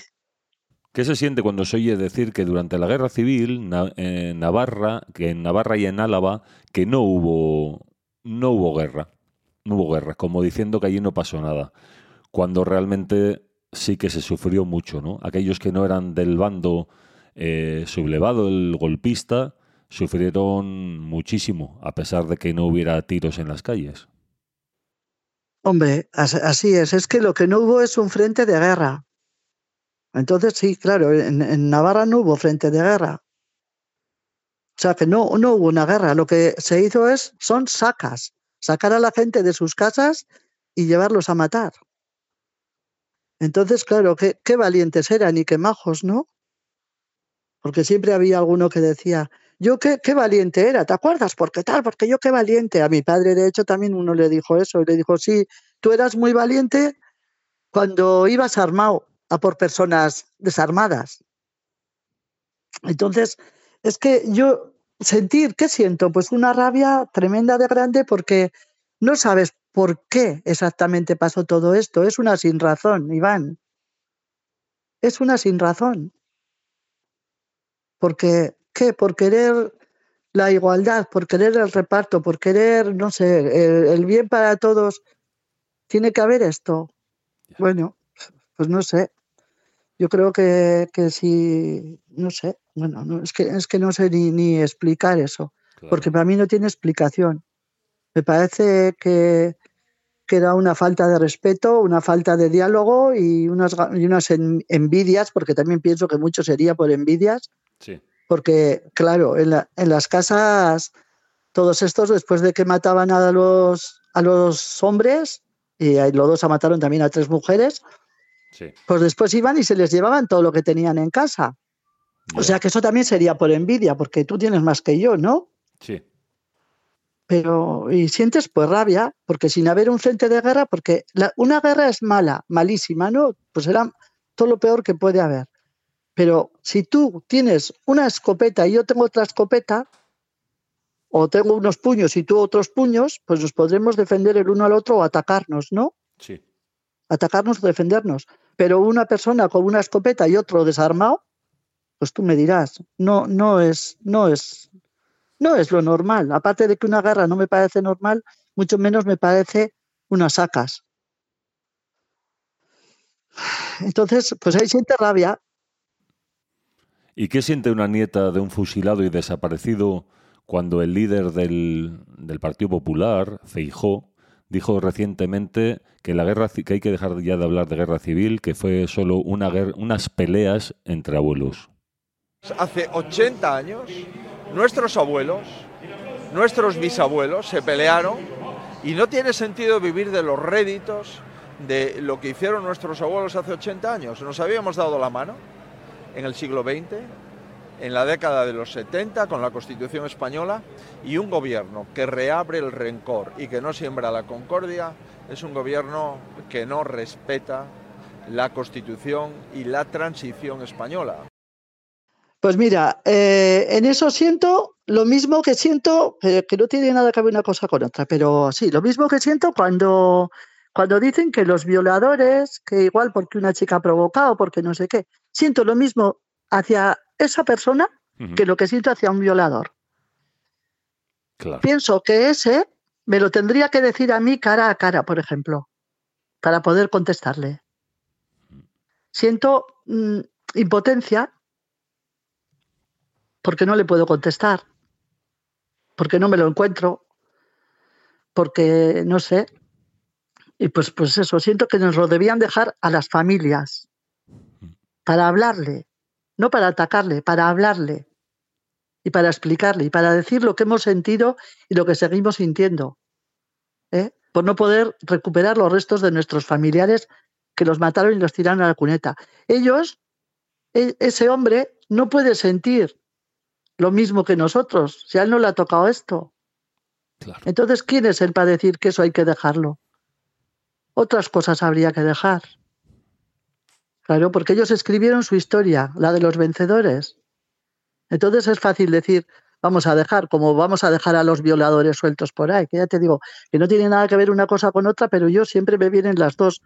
¿Qué se siente cuando se oye decir que durante la guerra civil en Navarra, que en Navarra y en Álava, que no hubo, no hubo guerra? No hubo guerra, como diciendo que allí no pasó nada. Cuando realmente sí que se sufrió mucho, ¿no? Aquellos que no eran del bando eh, sublevado, el golpista, sufrieron muchísimo, a pesar de que no hubiera tiros en las calles. Hombre, as- así es. Es que lo que no hubo es un frente de guerra. Entonces, sí, claro, en, en Navarra no hubo frente de guerra. O sea, que no, no hubo una guerra. Lo que se hizo es, son sacas. Sacar a la gente de sus casas y llevarlos a matar. Entonces, claro, qué, qué valientes eran y qué majos, ¿no? Porque siempre había alguno que decía, yo qué, qué valiente era, ¿te acuerdas? ¿Por qué tal? Porque yo qué valiente. A mi padre, de hecho, también uno le dijo eso y le dijo, sí, tú eras muy valiente cuando ibas armado a por personas desarmadas. Entonces, es que yo sentir, ¿qué siento? Pues una rabia tremenda de grande porque no sabes por qué exactamente pasó todo esto. Es una sin razón, Iván. Es una sin razón. Porque, ¿qué? Por querer la igualdad, por querer el reparto, por querer, no sé, el, el bien para todos, tiene que haber esto. Bueno, pues no sé. Yo creo que, que si, no sé, bueno, no, es, que, es que no sé ni, ni explicar eso, Claro. porque para mí no tiene explicación. Me parece que, que era una falta de respeto, una falta de diálogo y unas, y unas en- envidias, porque también pienso que mucho sería por envidias, Sí. Porque, claro, en, la- en las casas, todos estos, después de que mataban a los, a los hombres, y los dos mataron también a tres mujeres, Sí. pues después iban y se les llevaban todo lo que tenían en casa. O sea que eso también sería por envidia, porque tú tienes más que yo, ¿no? Sí. Pero, y sientes pues rabia, porque sin haber un frente de guerra, porque la- una guerra es mala, malísima, ¿no? Pues era todo lo peor que puede haber. Pero si tú tienes una escopeta y yo tengo otra escopeta, o tengo unos puños y tú otros puños, pues nos podremos defender el uno al otro o atacarnos, ¿no? Sí. Atacarnos o defendernos. Pero una persona con una escopeta y otro desarmado, pues tú me dirás, no, no es, no es, no es lo normal. Aparte de que una guerra no me parece normal, mucho menos me parece unas sacas. Entonces, pues ahí siente rabia. ¿Y qué siente una nieta de un fusilado y desaparecido cuando el líder del, Partido Popular, Feijó, dijo recientemente que la guerra que hay que dejar ya de hablar de guerra civil, que fue solo unas peleas entre abuelos? Hace 80 años, nuestros abuelos, nuestros bisabuelos se pelearon y no tiene sentido vivir de los réditos de lo que hicieron nuestros abuelos hace 80 años. Nos habíamos dado la mano en el siglo XX, en la década de los 70 con la Constitución española y un gobierno que reabre el rencor y que no siembra la concordia es un gobierno que no respeta la Constitución y la transición española. Pues mira, eh, en eso siento lo mismo que siento, eh, que no tiene nada que ver una cosa con otra, pero sí, lo mismo que siento cuando, cuando dicen que los violadores, que igual porque una chica ha provocado, porque no sé qué, siento lo mismo hacia esa persona que lo que siento hacia un violador. Claro. Pienso que ese me lo tendría que decir a mí cara a cara, por ejemplo, para poder contestarle. Siento mm, impotencia porque no le puedo contestar, porque no me lo encuentro, porque no sé. Y pues, pues eso, siento que nos lo debían dejar a las familias para hablarle, no para atacarle, para hablarle y para explicarle y para decir lo que hemos sentido y lo que seguimos sintiendo. ¿eh? Por no poder recuperar los restos de nuestros familiares que los mataron y los tiraron a la cuneta. Ellos, e- ese hombre, no puede sentir lo mismo que nosotros, si a él no le ha tocado esto. Claro. Entonces, ¿quién es él para decir que eso hay que dejarlo? Otras cosas habría que dejar. Claro, porque ellos escribieron su historia, la de los vencedores. Entonces es fácil decir, vamos a dejar, como vamos a dejar a los violadores sueltos por ahí, que ya te digo, que no tiene nada que ver una cosa con otra, pero yo siempre me vienen las dos,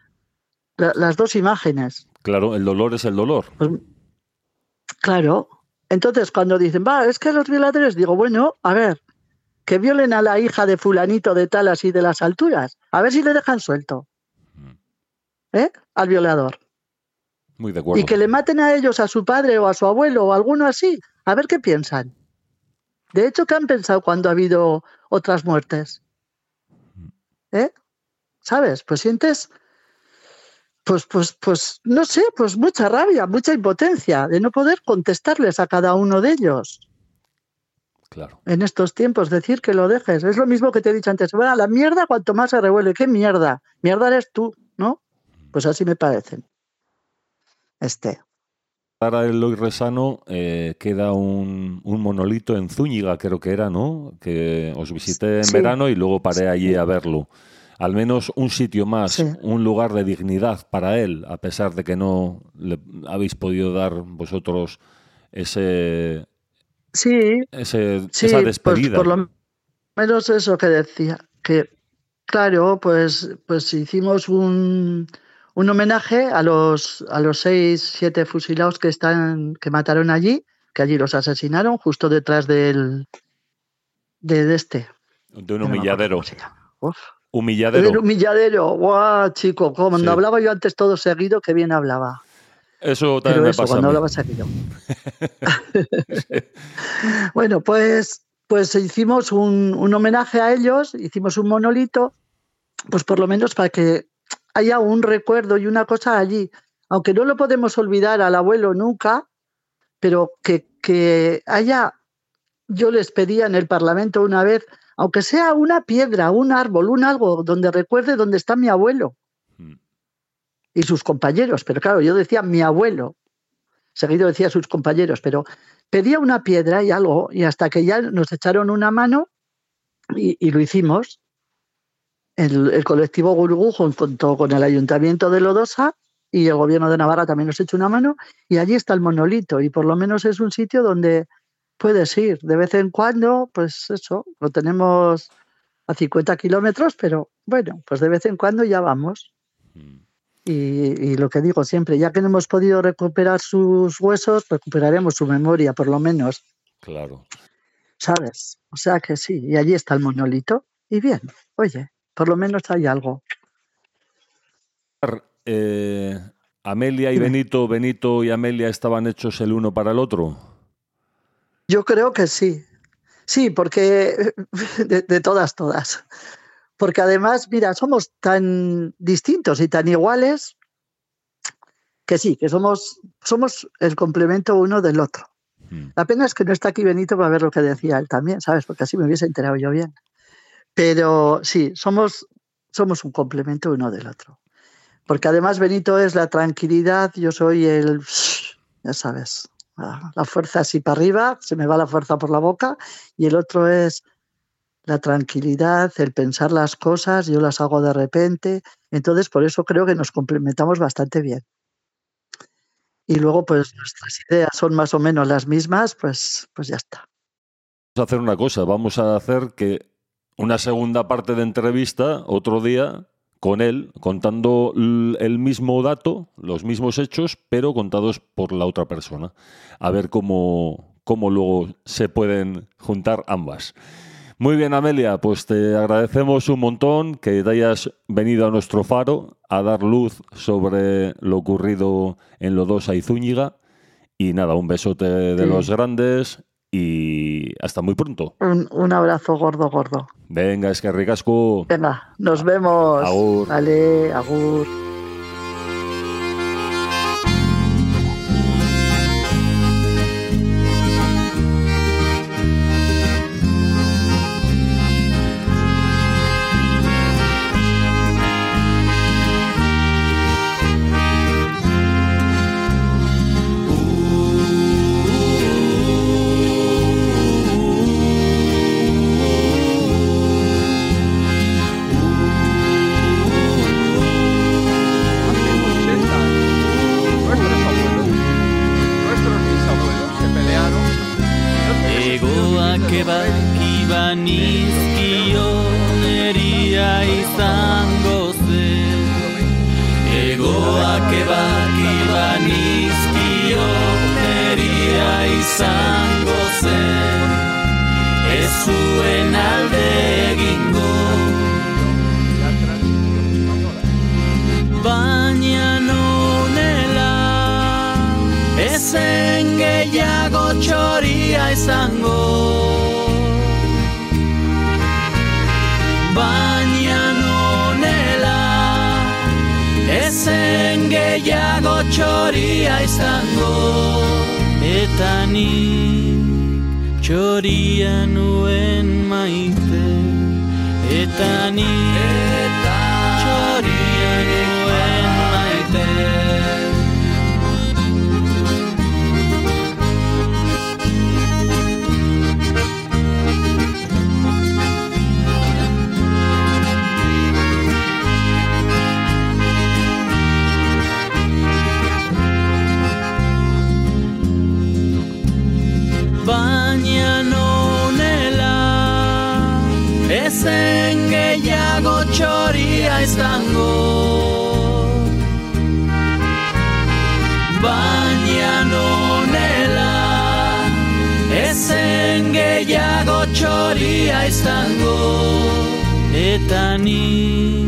la- las dos imágenes. Claro, el dolor es el dolor. Pues, claro. Entonces, cuando dicen, va, es que los violadores, digo, bueno, a ver, que violen a la hija de fulanito de tal así de las alturas, a ver si le dejan suelto. ¿Eh? Al violador. Muy de acuerdo. Y que le maten a ellos, a su padre o a su abuelo o a alguno así, a ver qué piensan. De hecho, ¿qué han pensado cuando ha habido otras muertes? ¿Eh? ¿Sabes? Pues sientes, pues, pues, pues, no sé, pues mucha rabia, mucha impotencia de no poder contestarles a cada uno de ellos Claro. en estos tiempos, decir que lo dejes. Es lo mismo que te he dicho antes. Bueno, la mierda cuanto más se revuelve. ¿Qué mierda? Mierda eres tú. Pues así me parecen. Este. Para el Resano eh, queda un, un monolito en Zúñiga, creo que era, ¿no? Que os visité en Sí. verano y luego paré allí a verlo. Al menos un sitio más, Sí. un lugar de dignidad para él, a pesar de que no le habéis podido dar vosotros ese, Sí, ese- Sí, esa pues despedida. por lo menos eso que decía, que claro, pues, pues hicimos un, un homenaje a los, a los seis, siete fusilados que están, que mataron allí, que allí los asesinaron, justo detrás del de, este. de un humilladero. Uf. Humilladero. Del humilladero, guau, chico, como Sí. hablaba yo antes todo seguido, que bien hablaba. Eso también Pero me eso, pasa cuando mí. hablabas *laughs* aquello. bueno, pues, pues hicimos un, un homenaje a ellos, hicimos un monolito, pues por lo menos para que haya un recuerdo y una cosa allí. Aunque no lo podemos olvidar al abuelo nunca, pero que, que haya, yo les pedía en el Parlamento una vez, aunque sea una piedra, un árbol, un algo donde recuerde dónde está mi abuelo Mm. y sus compañeros. Pero claro, yo decía mi abuelo, seguido decía sus compañeros, pero pedía una piedra y algo, y hasta que ya nos echaron una mano y, y lo hicimos. El, el colectivo Gurugú junto con el ayuntamiento de Lodosa y el gobierno de Navarra también nos echó una mano y allí está el monolito y por lo menos es un sitio donde puedes ir de vez en cuando, pues eso, lo tenemos a 50 kilómetros, pero bueno, pues de vez en cuando ya vamos. Y, y lo que digo siempre, ya que no hemos podido recuperar sus huesos, recuperaremos su memoria, por lo menos, Claro. ¿sabes? O sea que sí, y allí está el monolito. Y bien, oye, por lo menos hay algo. Eh, Amelia y. Benito, Benito y Amelia estaban hechos el uno para el otro. Yo creo que sí. Sí, porque *laughs* de, de todas, todas. Porque además, mira, somos tan distintos y tan iguales que sí, que somos, somos el complemento uno del otro. Mm. La pena es que no está aquí Benito para ver lo que decía él también, ¿sabes? Porque así me hubiese enterado yo bien. Pero sí, somos, somos un complemento uno del otro. Porque además Benito es la tranquilidad, yo soy el, ya sabes, la fuerza así para arriba, se me va la fuerza por la boca, y el otro es la tranquilidad, el pensar las cosas, yo las hago de repente. Entonces, por eso creo que nos complementamos bastante bien. Y luego, pues nuestras ideas son más o menos las mismas, pues, pues ya está. Vamos a hacer una cosa, vamos a hacer que una segunda parte de entrevista otro día con él, contando el mismo dato, los mismos hechos, pero contados por la otra persona. A ver cómo, cómo luego se pueden juntar ambas. Muy bien, Amelia, pues te agradecemos un montón que te hayas venido a nuestro faro a dar luz sobre lo ocurrido en Lodosa y Zúñiga. Y nada, un besote de Sí. los grandes y hasta muy pronto. Un, un abrazo gordo, gordo. Venga, es que ricasco. Venga, nos vemos. Agur. Vale, agur. Gehiago txoria izango eta ni txoria nuen maite. Eta ni ezen gehiago txoria izango eta ni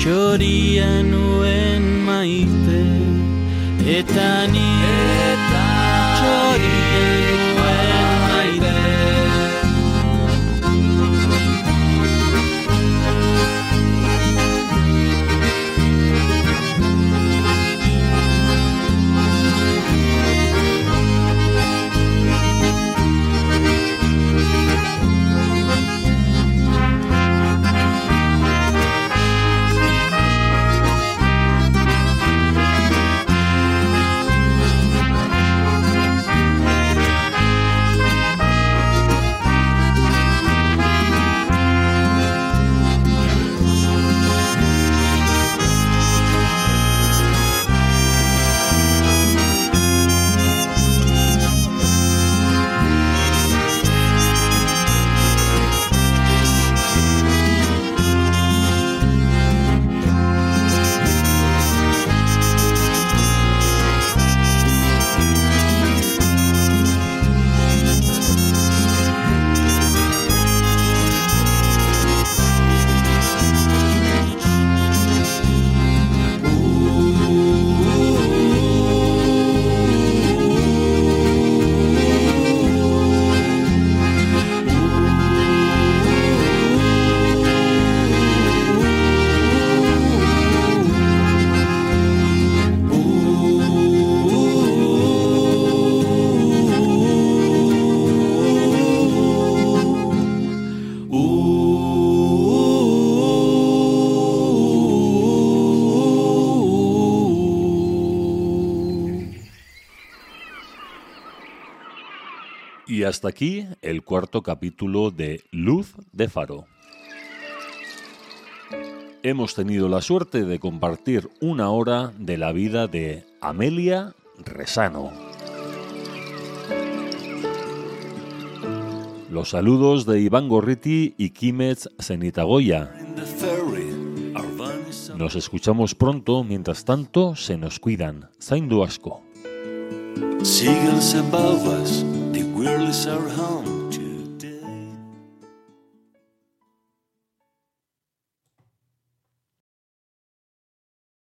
txoria nuen maite Eta ni txoriek hasta aquí el cuarto capítulo de Luz de Faro. Hemos tenido la suerte de compartir una hora de la vida de Amelia Resano. Los saludos de Iván Gorriti y Kimetz Zenitagoya. Nos escuchamos pronto, mientras tanto se nos cuidan. Zaindu asko. Where is our home?